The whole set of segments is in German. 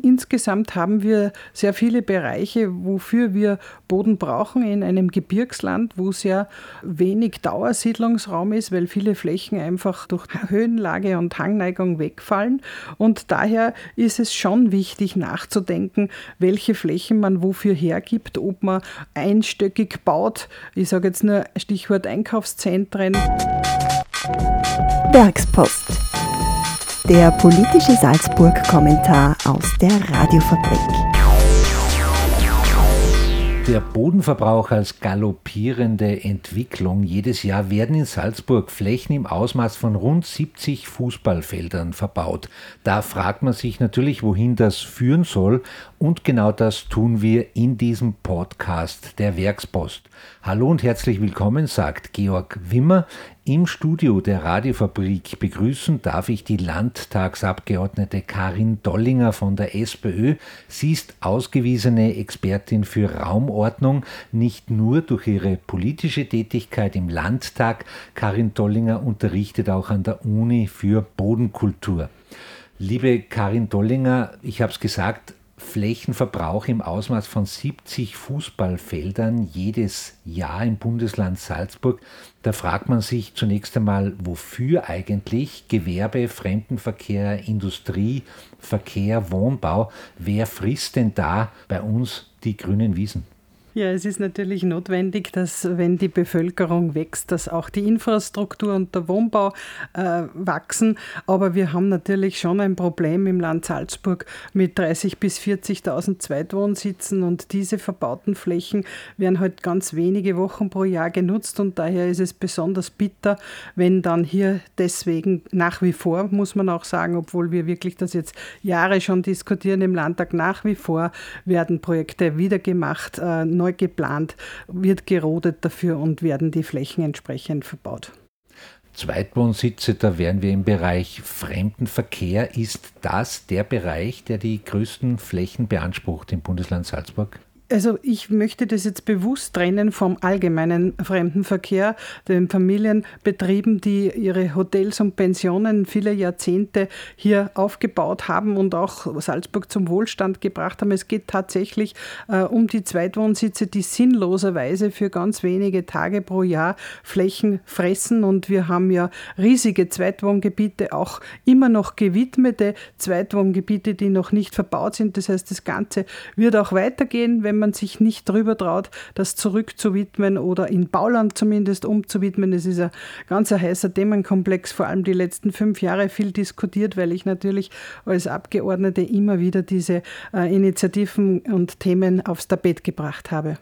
insgesamt haben wir sehr viele Bereiche, wofür wir Boden brauchen in einem Gebirgsland, wo sehr wenig Dauersiedlungsraum ist, weil viele Flächen einfach durch Höhenlage und Hangneigung wegfallen. Und daher ist es schon wichtig nachzudenken, welche Flächen man wofür hergibt, ob man einstöckig baut. Ich sage jetzt nur Stichwort Einkaufszentren. Werkspost. Der politische Salzburg-Kommentar aus der Radiofabrik. Der Bodenverbrauch als galoppierende Entwicklung. Jedes Jahr werden in Salzburg Flächen im Ausmaß von rund 70 Fußballfeldern verbaut. Da fragt man sich natürlich, wohin das führen soll. Und genau das tun wir in diesem Podcast der Werkspost. Hallo und herzlich willkommen, sagt Georg Wimmer. Im Studio der Radiofabrik begrüßen darf ich die Landtagsabgeordnete Karin Dollinger von der SPÖ. Sie ist ausgewiesene Expertin für Raumordnung, nicht nur durch ihre politische Tätigkeit im Landtag. Karin Dollinger unterrichtet auch an der Uni für Bodenkultur. Liebe Karin Dollinger, ich habe es gesagt, Flächenverbrauch im Ausmaß von 70 Fußballfeldern jedes Jahr im Bundesland Salzburg. Da fragt man sich zunächst einmal, wofür eigentlich Gewerbe, Fremdenverkehr, Industrie, Verkehr, Wohnbau, wer frisst denn da bei uns die grünen Wiesen? Ja, es ist natürlich notwendig, dass wenn die Bevölkerung wächst, dass auch die Infrastruktur und der Wohnbau äh, wachsen. Aber wir haben natürlich schon ein Problem im Land Salzburg mit 30.000 bis 40.000 Zweitwohnsitzen und diese verbauten Flächen werden halt ganz wenige Wochen pro Jahr genutzt und daher ist es besonders bitter, wenn dann hier deswegen nach wie vor, muss man auch sagen, obwohl wir wirklich das jetzt Jahre schon diskutieren im Landtag, nach wie vor werden Projekte wieder gemacht, äh, neu neu geplant, wird gerodet dafür und werden die Flächen entsprechend verbaut. Zweitwohnsitze, da wären wir im Bereich Fremdenverkehr. Ist das der Bereich, der die größten Flächen beansprucht im Bundesland Salzburg? Also ich möchte das jetzt bewusst trennen vom allgemeinen Fremdenverkehr, den Familienbetrieben, die ihre Hotels und Pensionen viele Jahrzehnte hier aufgebaut haben und auch Salzburg zum Wohlstand gebracht haben. Es geht tatsächlich äh, um die Zweitwohnsitze, die sinnloserweise für ganz wenige Tage pro Jahr Flächen fressen. Und wir haben ja riesige Zweitwohngebiete, auch immer noch gewidmete Zweitwohngebiete, die noch nicht verbaut sind. Das heißt, das Ganze wird auch weitergehen, wenn man sich nicht drüber traut, das zurückzuwidmen oder in Bauland zumindest umzuwidmen. Das ist ein ganz heißer Themenkomplex, vor allem die letzten fünf Jahre viel diskutiert, weil ich natürlich als Abgeordnete immer wieder diese äh, Initiativen und Themen aufs Tapet gebracht habe.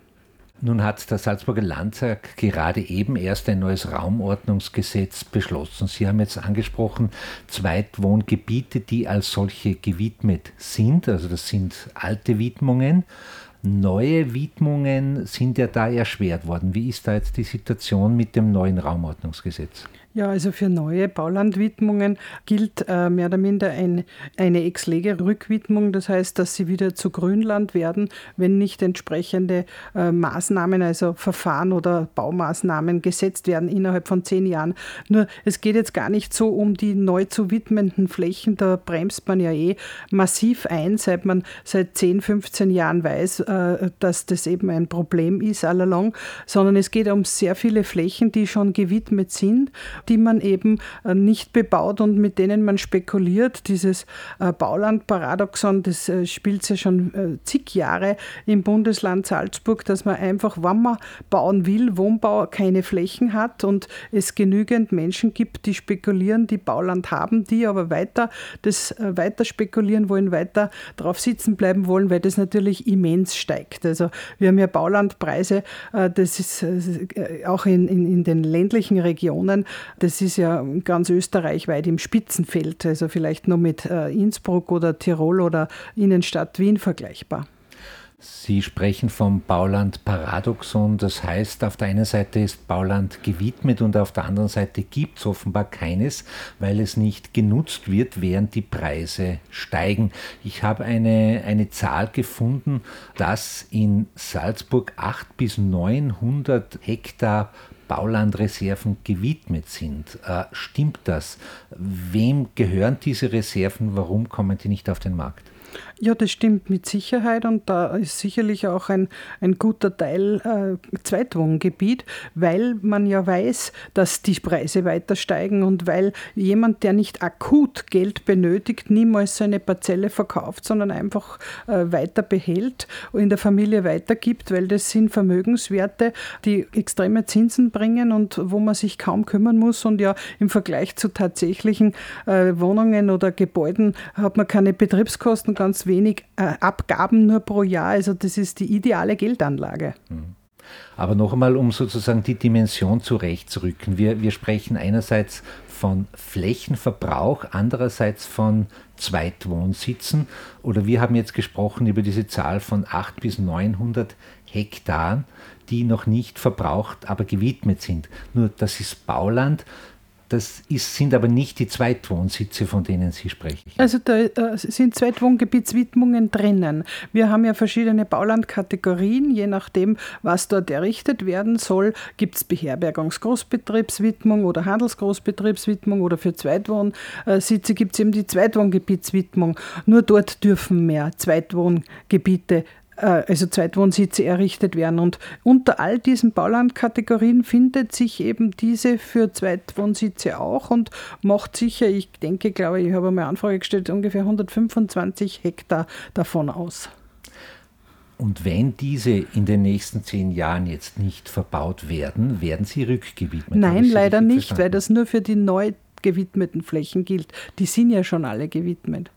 Nun hat der Salzburger Landtag gerade eben erst ein neues Raumordnungsgesetz beschlossen. Sie haben jetzt angesprochen, Zweitwohngebiete, die als solche gewidmet sind. Also das sind alte Widmungen. Neue Widmungen sind ja da erschwert worden. Wie ist da jetzt die Situation mit dem neuen Raumordnungsgesetz? Ja, also für neue Baulandwidmungen gilt äh, mehr oder minder ein, eine Ex-Lege-Rückwidmung. Das heißt, dass sie wieder zu Grünland werden, wenn nicht entsprechende äh, Maßnahmen, also Verfahren oder Baumaßnahmen gesetzt werden innerhalb von zehn Jahren. Nur es geht jetzt gar nicht so um die neu zu widmenden Flächen. Da bremst man ja eh massiv ein, seit man seit 10, 15 Jahren weiß, äh, dass das eben ein Problem ist allalong, sondern es geht um sehr viele Flächen, die schon gewidmet sind die man eben äh, nicht bebaut und mit denen man spekuliert. Dieses äh, Baulandparadoxon, das äh, spielt ja schon zig Jahre im Bundesland Salzburg, dass man einfach, wenn man bauen will, Wohnbau keine Flächen hat und es genügend Menschen gibt, die spekulieren, die Bauland haben, die aber weiter das weiter spekulieren wollen, weiter drauf sitzen bleiben wollen, weil das natürlich immens steigt. Also wir haben ja Baulandpreise, das ist auch in, in, in den ländlichen Regionen das ist ja ganz österreichweit im Spitzenfeld, also vielleicht nur mit äh, Innsbruck oder Tirol oder Innenstadt Wien vergleichbar. Sie sprechen vom Bauland Paradoxon, das heißt, auf der einen Seite ist Bauland gewidmet und auf der anderen Seite gibt es offenbar keines, weil es nicht genutzt wird, während die Preise steigen. Ich habe eine, eine Zahl gefunden, dass in Salzburg 800 bis 900 Hektar Baulandreserven gewidmet sind. Äh, stimmt das? Wem gehören diese Reserven? Warum kommen die nicht auf den Markt? Ja, das stimmt mit Sicherheit und da ist sicherlich auch ein, ein guter Teil äh, Zweitwohngebiet, weil man ja weiß, dass die Preise weiter steigen und weil jemand, der nicht akut Geld benötigt, niemals seine Parzelle verkauft, sondern einfach äh, weiter behält und in der Familie weitergibt, weil das sind Vermögenswerte, die extreme Zinsen bringen und wo man sich kaum kümmern muss und ja im Vergleich zu tatsächlichen äh, Wohnungen oder Gebäuden hat man keine Betriebskosten, ganz wenig äh, Abgaben nur pro Jahr. Also das ist die ideale Geldanlage. Mhm. Aber noch einmal, um sozusagen die Dimension zurechtzurücken. Wir, wir sprechen einerseits von Flächenverbrauch, andererseits von Zweitwohnsitzen. Oder wir haben jetzt gesprochen über diese Zahl von 800 bis 900 Hektar, die noch nicht verbraucht, aber gewidmet sind. Nur das ist Bauland. Das ist, sind aber nicht die Zweitwohnsitze, von denen Sie sprechen. Also da äh, sind Zweitwohngebietswidmungen drinnen. Wir haben ja verschiedene Baulandkategorien. Je nachdem, was dort errichtet werden soll, gibt es Beherbergungsgroßbetriebswidmung oder Handelsgroßbetriebswidmung oder für Zweitwohnsitze gibt es eben die Zweitwohngebietswidmung. Nur dort dürfen mehr Zweitwohngebiete also Zweitwohnsitze errichtet werden. Und unter all diesen Baulandkategorien findet sich eben diese für Zweitwohnsitze auch und macht sicher, ich denke, glaube ich, habe eine Anfrage gestellt, ungefähr 125 Hektar davon aus. Und wenn diese in den nächsten zehn Jahren jetzt nicht verbaut werden, werden sie rückgewidmet? Nein, leider nicht, verstanden? weil das nur für die neu gewidmeten Flächen gilt. Die sind ja schon alle gewidmet.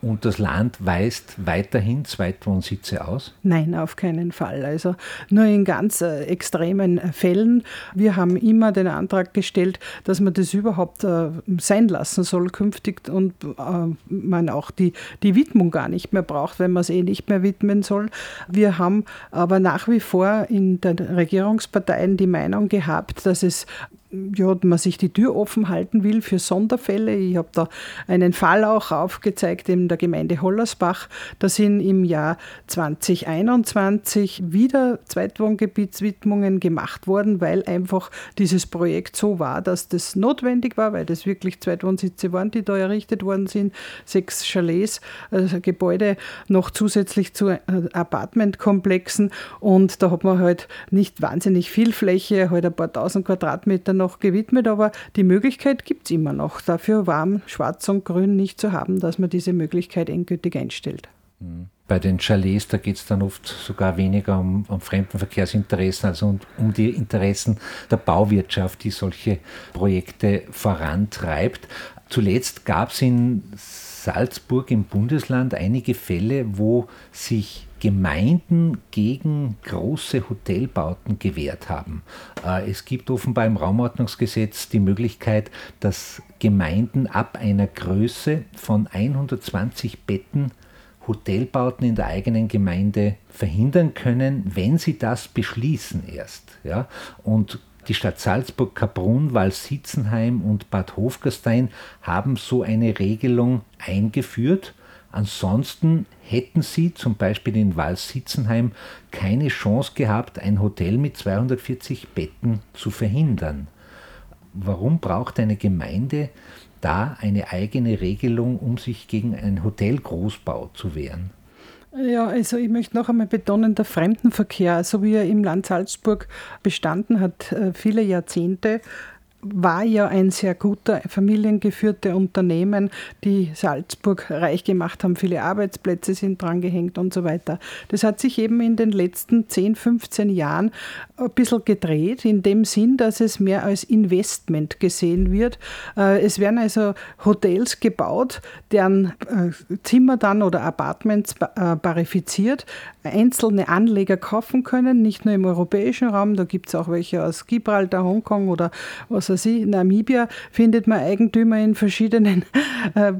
Und das Land weist weiterhin Zweitwohnsitze aus? Nein, auf keinen Fall. Also nur in ganz äh, extremen Fällen. Wir haben immer den Antrag gestellt, dass man das überhaupt äh, sein lassen soll künftig und äh, man auch die, die Widmung gar nicht mehr braucht, wenn man es eh nicht mehr widmen soll. Wir haben aber nach wie vor in den Regierungsparteien die Meinung gehabt, dass es ja, man sich die Tür offen halten will für Sonderfälle. Ich habe da einen Fall auch aufgezeigt in der Gemeinde Hollersbach. Da sind im Jahr 2021 wieder Zweitwohngebietswidmungen gemacht worden, weil einfach dieses Projekt so war, dass das notwendig war, weil das wirklich Zweitwohnsitze waren, die da errichtet worden sind. Sechs Chalets, also Gebäude noch zusätzlich zu äh, Apartmentkomplexen. Und da hat man halt nicht wahnsinnig viel Fläche, halt ein paar tausend Quadratmeter noch gewidmet, aber die Möglichkeit gibt es immer noch. Dafür warm, schwarz und grün nicht zu haben, dass man diese Möglichkeit endgültig einstellt. Mhm. Bei den Chalets, da geht es dann oft sogar weniger um, um Fremdenverkehrsinteressen als um, um die Interessen der Bauwirtschaft, die solche Projekte vorantreibt. Zuletzt gab es in Salzburg im Bundesland einige Fälle, wo sich Gemeinden gegen große Hotelbauten gewehrt haben. Äh, es gibt offenbar im Raumordnungsgesetz die Möglichkeit, dass Gemeinden ab einer Größe von 120 Betten Hotelbauten in der eigenen Gemeinde verhindern können, wenn sie das beschließen erst. Ja? Und die Stadt Salzburg, Kaprun, Walsitzenheim und Bad Hofgastein haben so eine Regelung eingeführt Ansonsten hätten sie zum Beispiel in Walsitzenheim keine Chance gehabt, ein Hotel mit 240 Betten zu verhindern. Warum braucht eine Gemeinde da eine eigene Regelung, um sich gegen einen Hotelgroßbau zu wehren? Ja, also ich möchte noch einmal betonen, der Fremdenverkehr, so wie er im Land Salzburg bestanden hat, äh, viele Jahrzehnte, war ja ein sehr guter familiengeführter Unternehmen, die Salzburg reich gemacht haben. Viele Arbeitsplätze sind dran gehängt und so weiter. Das hat sich eben in den letzten 10, 15 Jahren ein bisschen gedreht, in dem Sinn, dass es mehr als Investment gesehen wird. Äh, es werden also Hotels gebaut, deren äh, Zimmer dann oder Apartments äh, parifiziert, einzelne Anleger kaufen können, nicht nur im europäischen Raum, da gibt es auch welche aus Gibraltar, Hongkong oder was weiß ich, Namibia, findet man Eigentümer in verschiedenen äh,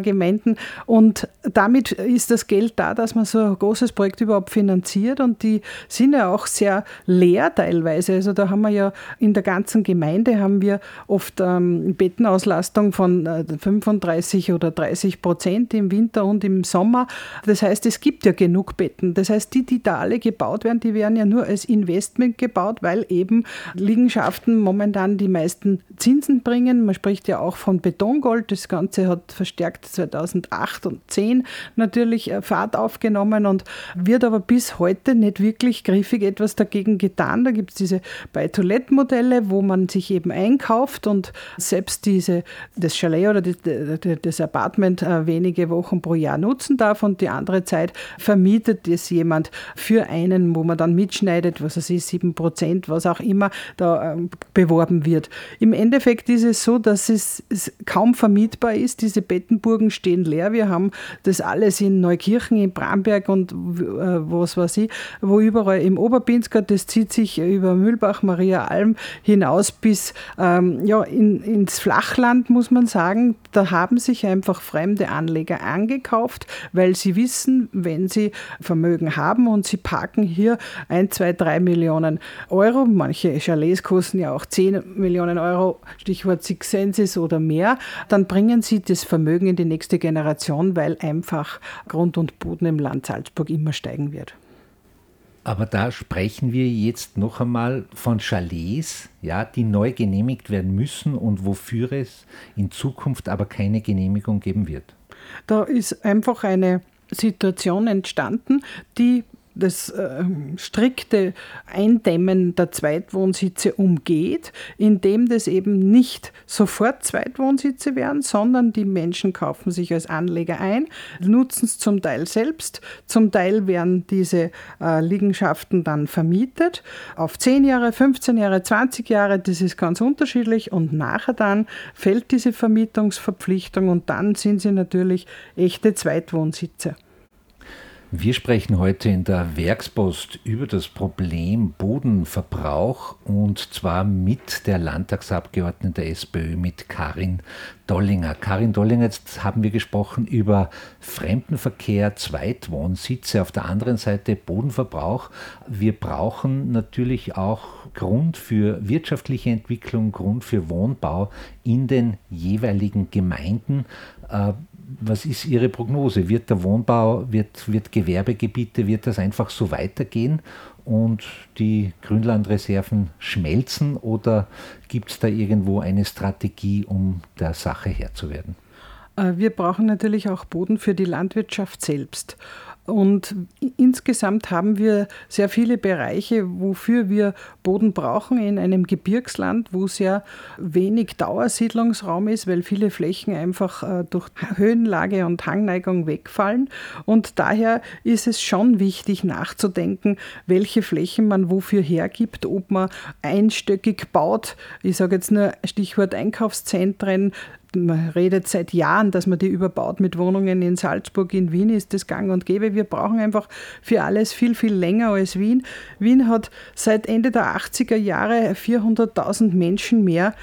Gemeinden. Und damit ist das Geld da, dass man so ein großes Projekt überhaupt finanziert. Und die sind ja auch sehr leer teilweise, also da haben wir ja in der ganzen Gemeinde haben wir oft ähm, Bettenauslastung von äh, 35 oder 30 Prozent im Winter und im Sommer, das heißt, es gibt ja genug Betten, das heißt, die, die da alle gebaut werden, die werden ja nur als Investment gebaut, weil eben Liegenschaften momentan die meisten meisten Zinsen bringen. Man spricht ja auch von Betongold. Das Ganze hat verstärkt 2008 und 2010 natürlich äh, Fahrt aufgenommen und wird aber bis heute nicht wirklich griffig etwas dagegen getan. Da gibt es diese Buy-to-Let-Modelle, wo man sich eben einkauft und selbst diese, das Chalet oder das Apartment äh, wenige Wochen pro Jahr nutzen darf und die andere Zeit vermietet es jemand für einen, wo man dann mitschneidet, was es ist, 7 Prozent, was auch immer da ähm, beworben wird. Im Endeffekt ist es so, dass es, kaum vermietbar ist. Diese Bettenburgen stehen leer. Wir haben das alles in Neukirchen, in Bramberg und äh, was weiß ich, wo überall im Oberpinsker, das zieht sich über Mühlbach, Maria Alm hinaus bis ähm, ja, in, ins Flachland, muss man sagen. Da haben sich einfach fremde Anleger angekauft, weil sie wissen, wenn sie Vermögen haben und sie parken hier ein, zwei, drei Millionen Euro, manche Chalets kosten ja auch 10 Millionen Euro, Stichwort Six Senses oder mehr, dann bringen sie das Vermögen in die nächste Generation, weil einfach Grund und Boden im Land Salzburg immer steigen wird. Aber da sprechen wir jetzt noch einmal von Chalets, ja, die neu genehmigt werden müssen und wofür es in Zukunft aber keine Genehmigung geben wird. Da ist einfach eine Situation entstanden, die das äh, strikte Eindämmen der Zweitwohnsitze umgeht, indem das eben nicht sofort Zweitwohnsitze werden, sondern die Menschen kaufen sich als Anleger ein, nutzen es zum Teil selbst, zum Teil werden diese äh, Liegenschaften dann vermietet auf 10 Jahre, 15 Jahre, 20 Jahre, das ist ganz unterschiedlich. Und nachher dann fällt diese Vermietungsverpflichtung und dann sind sie natürlich echte Zweitwohnsitze. Wir sprechen heute in der Werkspost über das Problem Bodenverbrauch und zwar mit der Landtagsabgeordneten der SPÖ, mit Karin Dollinger. Karin Dollinger, jetzt haben wir gesprochen über Fremdenverkehr, Zweitwohnsitze, auf der anderen Seite Bodenverbrauch. Wir brauchen natürlich auch Grund für wirtschaftliche Entwicklung, Grund für Wohnbau in den jeweiligen Gemeinden. Was ist Ihre Prognose? Wird der Wohnbau, wird, wird Gewerbegebiete, wird das einfach so weitergehen und die Grünlandreserven schmelzen oder gibt es da irgendwo eine Strategie, um der Sache Herr zu werden? Äh, wir brauchen natürlich auch Boden für die Landwirtschaft selbst. Und insgesamt haben wir sehr viele Bereiche, wofür wir Boden brauchen in einem Gebirgsland, wo sehr wenig Dauersiedlungsraum ist, weil viele Flächen einfach äh, durch Höhenlage und Hangneigung wegfallen. Und daher ist es schon wichtig nachzudenken, welche Flächen man wofür hergibt, ob man einstöckig baut. Ich sage jetzt nur Stichwort Einkaufszentren, man redet seit Jahren, dass man die überbaut mit Wohnungen in Salzburg, in Wien ist das gang und gäbe. Wir brauchen einfach für alles viel, viel länger als Wien. Wien hat seit Ende der 80er Jahre 400.000 Menschen mehr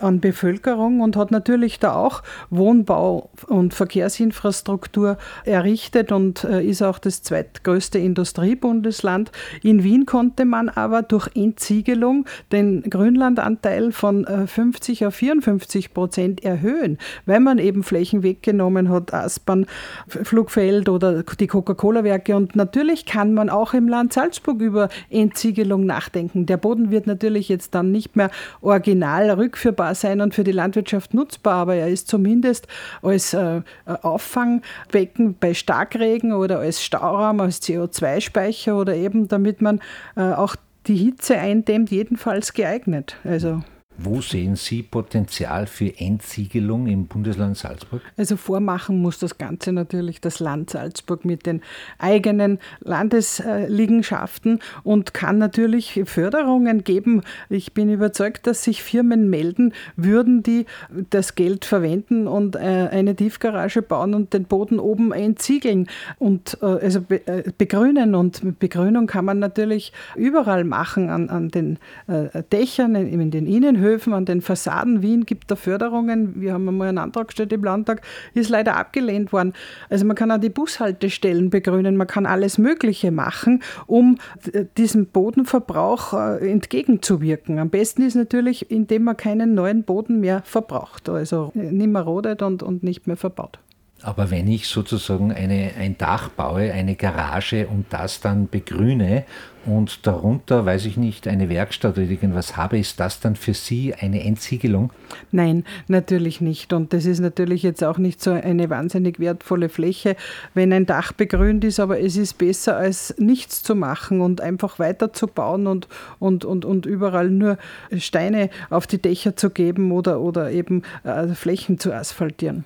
an Bevölkerung und hat natürlich da auch Wohnbau und Verkehrsinfrastruktur errichtet und äh, ist auch das zweitgrößte Industriebundesland. In Wien konnte man aber durch Entsiegelung den Grünlandanteil von 50 äh, auf 54 Prozent erhöhen erhöhen, weil man eben Flächen weggenommen hat, Aspern, Flugfeld oder die Coca-Cola-Werke. Und natürlich kann man auch im Land Salzburg über Entsiegelung nachdenken. Der Boden wird natürlich jetzt dann nicht mehr original rückführbar sein und für die Landwirtschaft nutzbar, aber er ist zumindest als äh, Auffangbecken bei Starkregen oder als Stauraum, als CO2-Speicher oder eben damit man äh, auch die Hitze eindämmt, jedenfalls geeignet. Also wo sehen Sie Potenzial für Entsiegelung im Bundesland Salzburg? Also vormachen muss das Ganze natürlich das Land Salzburg mit den eigenen Landesliegenschaften und kann natürlich Förderungen geben. Ich bin überzeugt, dass sich Firmen melden würden, die das Geld verwenden und äh, eine Tiefgarage bauen und den Boden oben entsiegeln und äh, also äh, begrünen. Und Begrünung kann man natürlich überall machen, an, an den Dächern, in den Innenhöfen Innenhöfen, an den Fassaden Wien gibt da Förderungen. Wir haben einmal einen Antrag gestellt im Landtag, ist leider abgelehnt worden. Also man kann auch die Bushaltestellen begrünen, man kann alles Mögliche machen, um diesem Bodenverbrauch äh, entgegenzuwirken. Am besten ist natürlich, indem man keinen neuen Boden mehr verbraucht, also nicht mehr rodet und, und nicht mehr verbaut. Aber wenn ich sozusagen eine, ein Dach baue, eine Garage und das dann begrüne und darunter, weiß ich nicht, eine Werkstatt oder irgendwas habe, ist das dann für Sie eine Entsiegelung? Nein, natürlich nicht. Und das ist natürlich jetzt auch nicht so eine wahnsinnig wertvolle Fläche, wenn ein Dach begrünt ist, aber es ist besser als nichts zu machen und einfach weiter zu bauen und, und, und, und überall nur Steine auf die Dächer zu geben oder, oder eben äh, Flächen zu asphaltieren.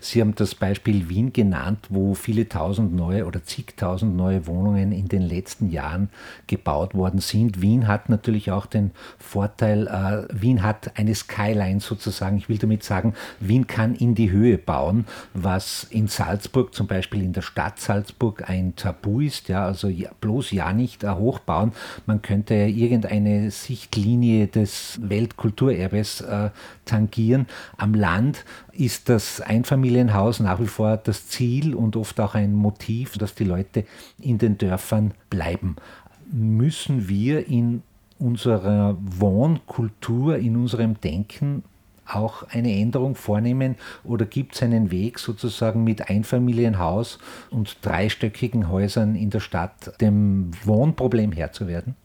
Sie haben das Beispiel Wien genannt, wo viele tausend neue oder zigtausend neue Wohnungen in den letzten Jahren gebaut worden sind. Wien hat natürlich auch den Vorteil, äh, Wien hat eine Skyline sozusagen. Ich will damit sagen, Wien kann in die Höhe bauen, was in Salzburg zum Beispiel in der Stadt Salzburg ein Tabu ist. Ja, also ja, bloß ja nicht äh, hochbauen. Man könnte irgendeine Sichtlinie des Weltkulturerbes äh, tangieren. Am Land ist das Einfamilienhaus nach wie vor das Ziel und oft auch ein Motiv, dass die Leute in den Dörfern bleiben. Müssen wir in unserer Wohnkultur, in unserem Denken auch eine Änderung vornehmen oder gibt es einen Weg sozusagen mit Einfamilienhaus und dreistöckigen Häusern in der Stadt dem Wohnproblem Herr zu werden?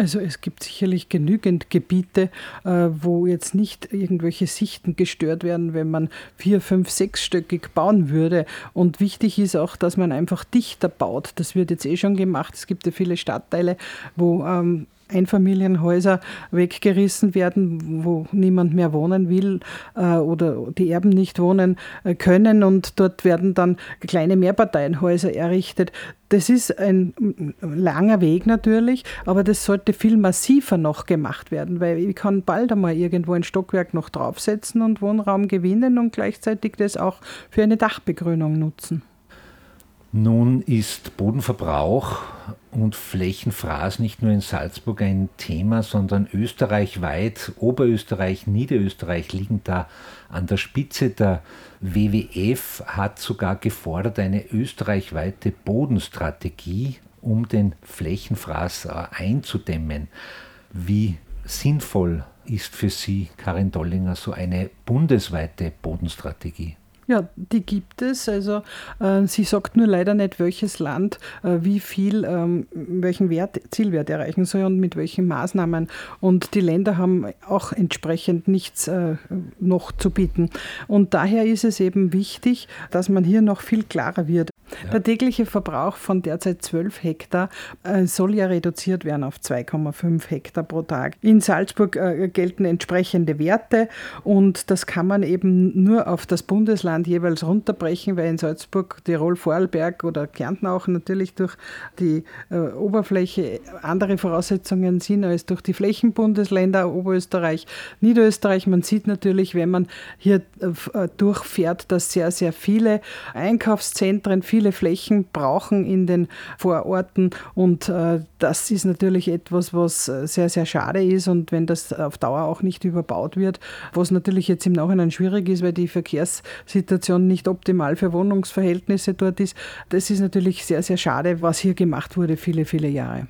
Also es gibt sicherlich genügend Gebiete, äh, wo jetzt nicht irgendwelche Sichten gestört werden, wenn man vier, fünf, sechsstöckig bauen würde. Und wichtig ist auch, dass man einfach dichter baut. Das wird jetzt eh schon gemacht. Es gibt ja viele Stadtteile, wo ähm, Einfamilienhäuser weggerissen werden, wo niemand mehr wohnen will äh, oder die Erben nicht wohnen äh, können und dort werden dann kleine Mehrparteienhäuser errichtet. Das ist ein langer Weg natürlich, aber das sollte viel massiver noch gemacht werden, weil ich kann bald einmal irgendwo ein Stockwerk noch draufsetzen und Wohnraum gewinnen und gleichzeitig das auch für eine Dachbegrünung nutzen. Nun ist Bodenverbrauch und Flächenfraß nicht nur in Salzburg ein Thema, sondern österreichweit, Oberösterreich, Niederösterreich liegen da an der Spitze. Der WWF hat sogar gefordert eine österreichweite Bodenstrategie, um den Flächenfraß äh, einzudämmen. Wie sinnvoll ist für Sie, Karin Dollinger, so eine bundesweite Bodenstrategie? Ja, die gibt es. Also äh, sie sagt nur leider nicht, welches Land äh, wie viel, ähm, welchen Wert, Zielwert erreichen soll und mit welchen Maßnahmen. Und die Länder haben auch entsprechend nichts äh, noch zu bieten. Und daher ist es eben wichtig, dass man hier noch viel klarer wird. Ja. Der tägliche Verbrauch von derzeit 12 Hektar äh, soll ja reduziert werden auf 2,5 Hektar pro Tag. In Salzburg äh, gelten entsprechende Werte und das kann man eben nur auf das Bundesland jeweils runterbrechen, weil in Salzburg, Tirol, Vorarlberg oder Kärnten auch natürlich durch die äh, Oberfläche andere Voraussetzungen sind als durch die Flächenbundesländer Oberösterreich, Niederösterreich. Man sieht natürlich, wenn man hier durchfährt, dass sehr, sehr viele Einkaufszentren, viele viele Flächen brauchen in den Vororten und äh, das ist natürlich etwas, was äh, sehr, sehr schade ist und wenn das auf Dauer auch nicht überbaut wird, was natürlich jetzt im Nachhinein schwierig ist, weil die Verkehrssituation nicht optimal für Wohnungsverhältnisse dort ist, das ist natürlich sehr, sehr schade, was hier gemacht wurde viele, viele Jahre.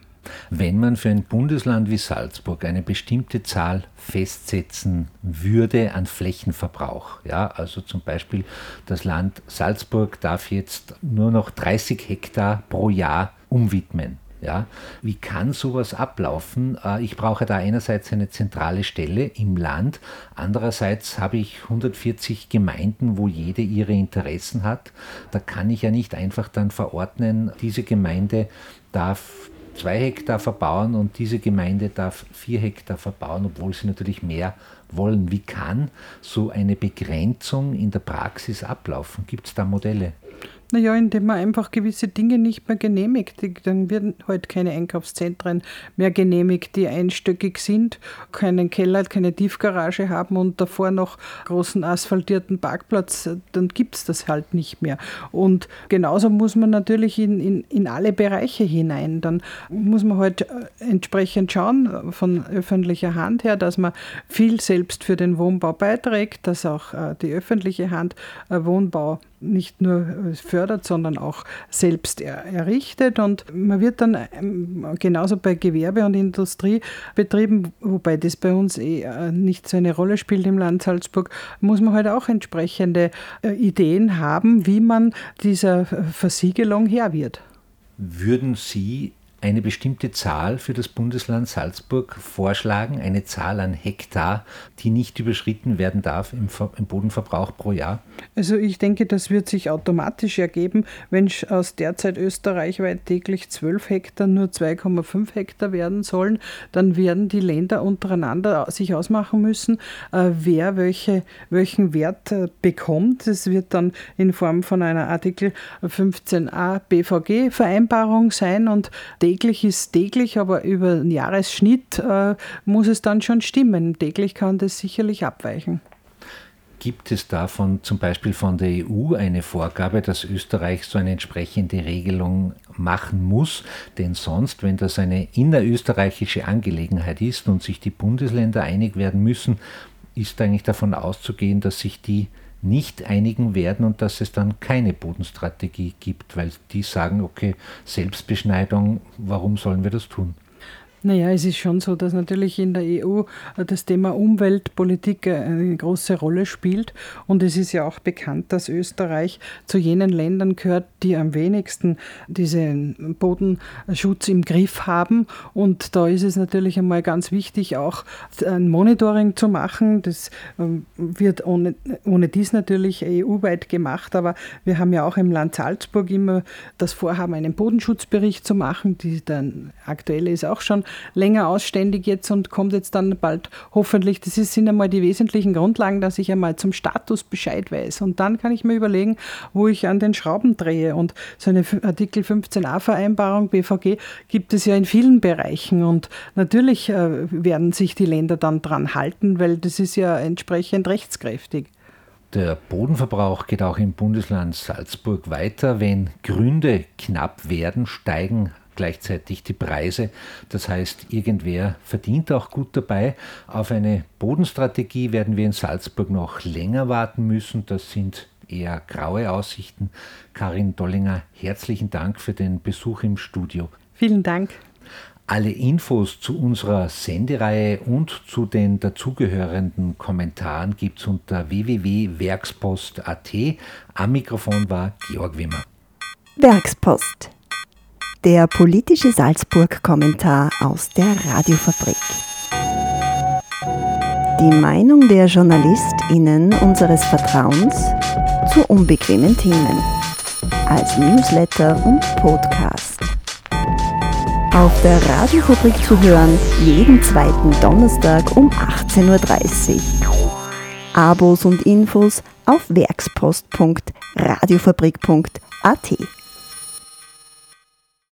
Wenn man für ein Bundesland wie Salzburg eine bestimmte Zahl festsetzen würde an Flächenverbrauch, ja, also zum Beispiel das Land Salzburg darf jetzt nur noch 30 Hektar pro Jahr umwidmen. Ja, wie kann sowas ablaufen? Äh, ich brauche da einerseits eine zentrale Stelle im Land, andererseits habe ich 140 Gemeinden, wo jede ihre Interessen hat. Da kann ich ja nicht einfach dann verordnen, diese Gemeinde darf zwei Hektar verbauen und diese Gemeinde darf vier Hektar verbauen, obwohl sie natürlich mehr wollen. Wie kann so eine Begrenzung in der Praxis ablaufen? Gibt es da Modelle? Naja, indem man einfach gewisse Dinge nicht mehr genehmigt. Dann werden halt keine Einkaufszentren mehr genehmigt, die einstöckig sind, keinen Keller, keine Tiefgarage haben und davor noch großen asphaltierten Parkplatz. Dann gibt es das halt nicht mehr. Und genauso muss man natürlich in, in, in alle Bereiche hinein. Dann muss man halt äh, entsprechend schauen von öffentlicher Hand her, dass man viel selbst für den Wohnbau beiträgt, dass auch äh, die öffentliche Hand äh, Wohnbau nicht nur äh, fördert, sondern auch selbst errichtet. Und man wird dann ähm, genauso bei Gewerbe- und Industriebetrieben, wobei das bei uns eh äh, nicht so eine Rolle spielt im Land Salzburg, muss man halt auch entsprechende äh, Ideen haben, wie man dieser Versiegelung Herr wird. Würden Sie eine bestimmte Zahl für das Bundesland Salzburg vorschlagen, eine Zahl an Hektar, die nicht überschritten werden darf im, im Bodenverbrauch pro Jahr? Also ich denke, das wird sich automatisch ergeben, wenn aus derzeit österreichweit täglich 12 Hektar nur 2,5 Hektar werden sollen, dann werden die Länder untereinander sich ausmachen müssen, äh, wer welche, welchen Wert äh, bekommt. Es wird dann in Form von einer Artikel 15a BVG-Vereinbarung sein und täglich ist täglich, aber über den Jahresschnitt äh, muss es dann schon stimmen. Täglich kann das sicherlich abweichen. Gibt es davon zum Beispiel von der EU eine Vorgabe, dass Österreich so eine entsprechende Regelung machen muss? Denn sonst, wenn das eine innerösterreichische Angelegenheit ist und sich die Bundesländer einig werden müssen, ist eigentlich davon auszugehen, dass sich die nicht einigen werden und dass es dann keine Bodenstrategie gibt, weil die sagen, okay, Selbstbeschneidung, warum sollen wir das tun? Naja, es ist schon so, dass natürlich in der EU das Thema Umweltpolitik eine große Rolle spielt. Und es ist ja auch bekannt, dass Österreich zu jenen Ländern gehört, die am wenigsten diesen Bodenschutz im Griff haben. Und da ist es natürlich einmal ganz wichtig, auch ein Monitoring zu machen. Das ähm, wird ohne, ohne dies natürlich EU-weit gemacht. Aber wir haben ja auch im Land Salzburg immer das Vorhaben, einen Bodenschutzbericht zu machen. Die, der aktuelle ist auch schon länger ausständig jetzt und kommt jetzt dann bald hoffentlich. Das sind einmal die wesentlichen Grundlagen, dass ich einmal zum Status Bescheid weiß. Und dann kann ich mir überlegen, wo ich an den Schrauben drehe. Und so eine Artikel 15a Vereinbarung BVG gibt es ja in vielen Bereichen. Und natürlich äh, werden sich die Länder dann dran halten, weil das ist ja entsprechend rechtskräftig. Der Bodenverbrauch geht auch im Bundesland Salzburg weiter. Wenn Gründe knapp werden, steigen gleichzeitig die Preise. Das heißt, irgendwer verdient auch gut dabei. Auf eine Bodenstrategie werden wir in Salzburg noch länger warten müssen. Das sind eher graue Aussichten. Karin Dollinger, herzlichen Dank für den Besuch im Studio. Vielen Dank. Alle Infos zu unserer Sendereihe und zu den dazugehörenden Kommentaren gibt es unter www.werkspost.at. Am Mikrofon war Georg Wimmer. Werkspost der politische Salzburg-Kommentar aus der Radiofabrik. Die Meinung der JournalistInnen unseres Vertrauens zu unbequemen Themen. Als Newsletter und Podcast. Auf der Radiofabrik zu hören, jeden zweiten Donnerstag um 18.30 Uhr. Abos und Infos auf werkspost.radiofabrik.at.